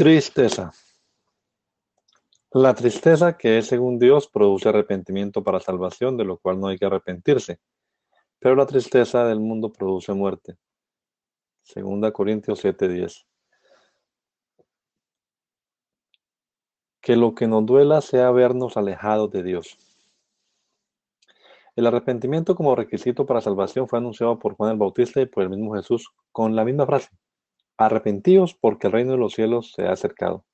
Tristeza. La tristeza que es según Dios produce arrepentimiento para salvación, de lo cual no hay que arrepentirse. Pero la tristeza del mundo produce muerte. Segunda Corintios 7:10. Que lo que nos duela sea vernos alejados de Dios. El arrepentimiento como requisito para salvación fue anunciado por Juan el Bautista y por el mismo Jesús con la misma frase. Arrepentíos porque el reino de los cielos se ha acercado.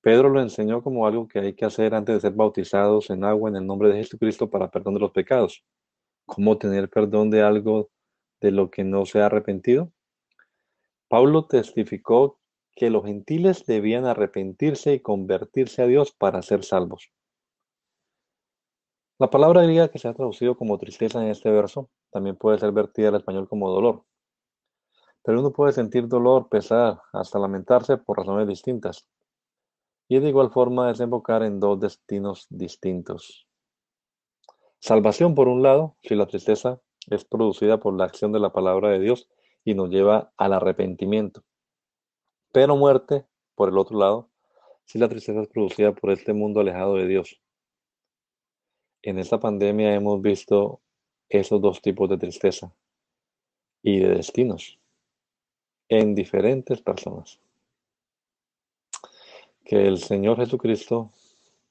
Pedro lo enseñó como algo que hay que hacer antes de ser bautizados en agua en el nombre de Jesucristo para perdón de los pecados. ¿Cómo tener perdón de algo de lo que no se ha arrepentido? Pablo testificó que los gentiles debían arrepentirse y convertirse a Dios para ser salvos. La palabra griega que se ha traducido como tristeza en este verso también puede ser vertida al español como dolor. Pero uno puede sentir dolor, pesar, hasta lamentarse por razones distintas. Y de igual forma desembocar en dos destinos distintos. Salvación, por un lado, si la tristeza es producida por la acción de la palabra de Dios y nos lleva al arrepentimiento. Pero muerte, por el otro lado, si la tristeza es producida por este mundo alejado de Dios. En esta pandemia hemos visto esos dos tipos de tristeza y de destinos en diferentes personas. Que el Señor Jesucristo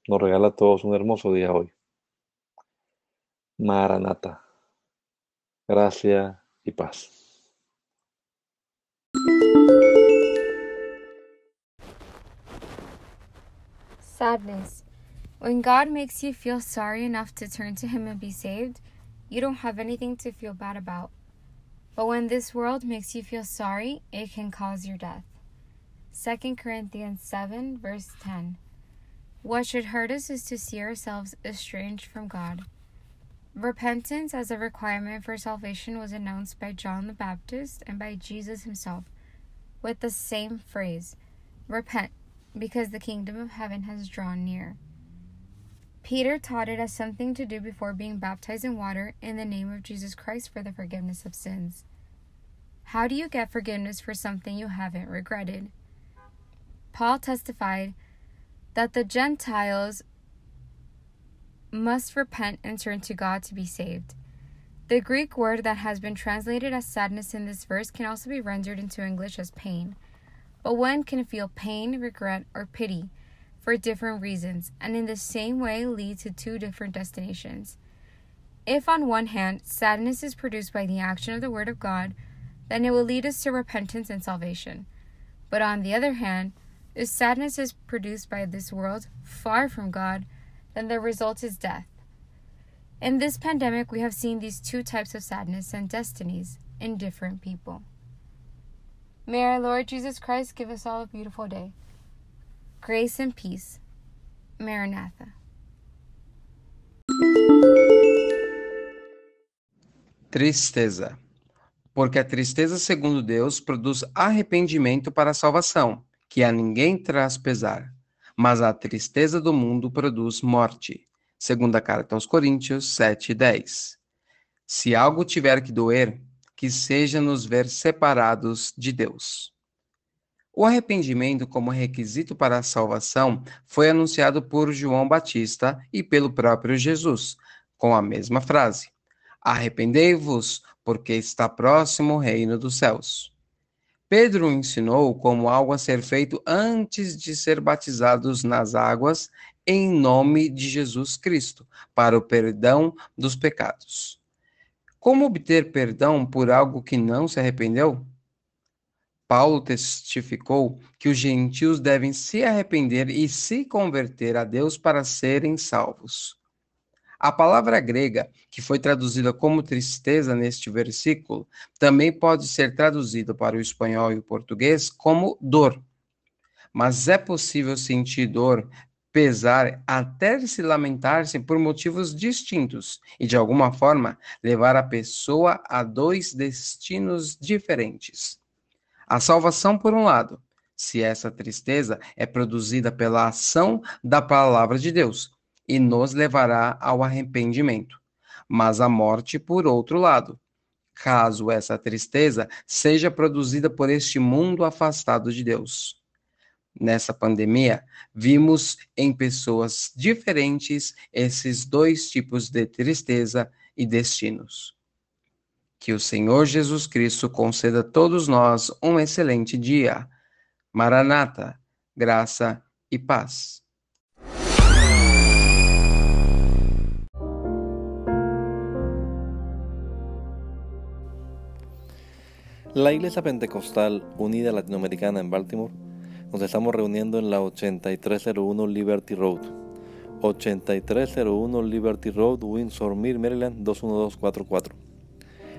nos regala todos un hermoso día hoy. Maranata. Gracia y paz. Sadness. When God makes you feel sorry enough to turn to Him and be saved, you don't have anything to feel bad about. But when this world makes you feel sorry, it can cause your death. 2 Corinthians 7, verse 10. What should hurt us is to see ourselves estranged from God. Repentance as a requirement for salvation was announced by John the Baptist and by Jesus himself with the same phrase Repent, because the kingdom of heaven has drawn near. Peter taught it as something to do before being baptized in water in the name of Jesus Christ for the forgiveness of sins. How do you get forgiveness for something you haven't regretted? Paul testified that the Gentiles must repent and turn to God to be saved. The Greek word that has been translated as sadness in this verse can also be rendered into English as pain. But one can feel pain, regret, or pity for different reasons, and in the same way lead to two different destinations. If, on one hand, sadness is produced by the action of the Word of God, then it will lead us to repentance and salvation. But on the other hand, if sadness is produced by this world far from God, then the result is death. In this pandemic, we have seen these two types of sadness and destinies in different people. May our Lord Jesus Christ give us all a beautiful day. Grace and peace. Maranatha. Tristeza. Porque a tristeza, segundo Deus, produz arrependimento para a salvação, que a ninguém traz pesar. Mas a tristeza do mundo produz morte. Segunda carta aos Coríntios 7:10. Se algo tiver que doer, que seja nos ver separados de Deus. O arrependimento como requisito para a salvação foi anunciado por João Batista e pelo próprio Jesus, com a mesma frase: Arrependei-vos, porque está próximo o reino dos céus. Pedro ensinou como algo a ser feito antes de ser batizados nas águas em nome de Jesus Cristo, para o perdão dos pecados. Como obter perdão por algo que não se arrependeu? Paulo testificou que os gentios devem se arrepender e se converter a Deus para serem salvos. A palavra grega, que foi traduzida como tristeza neste versículo, também pode ser traduzida para o espanhol e o português como dor. Mas é possível sentir dor, pesar, até se lamentar-se por motivos distintos e, de alguma forma, levar a pessoa a dois destinos diferentes. A salvação, por um lado, se essa tristeza é produzida pela ação da palavra de Deus e nos levará ao arrependimento. Mas a morte, por outro lado, caso essa tristeza seja produzida por este mundo afastado de Deus. Nessa pandemia, vimos em pessoas diferentes esses dois tipos de tristeza e destinos. Que o Senhor Jesus Cristo conceda a todos nós um excelente dia. Maranata, graça e paz. La Iglesia Pentecostal Unida Latinoamericana en Baltimore nos estamos reuniendo en la 8301 Liberty Road. 8301 Liberty Road, Windsor Mill, Maryland 21244.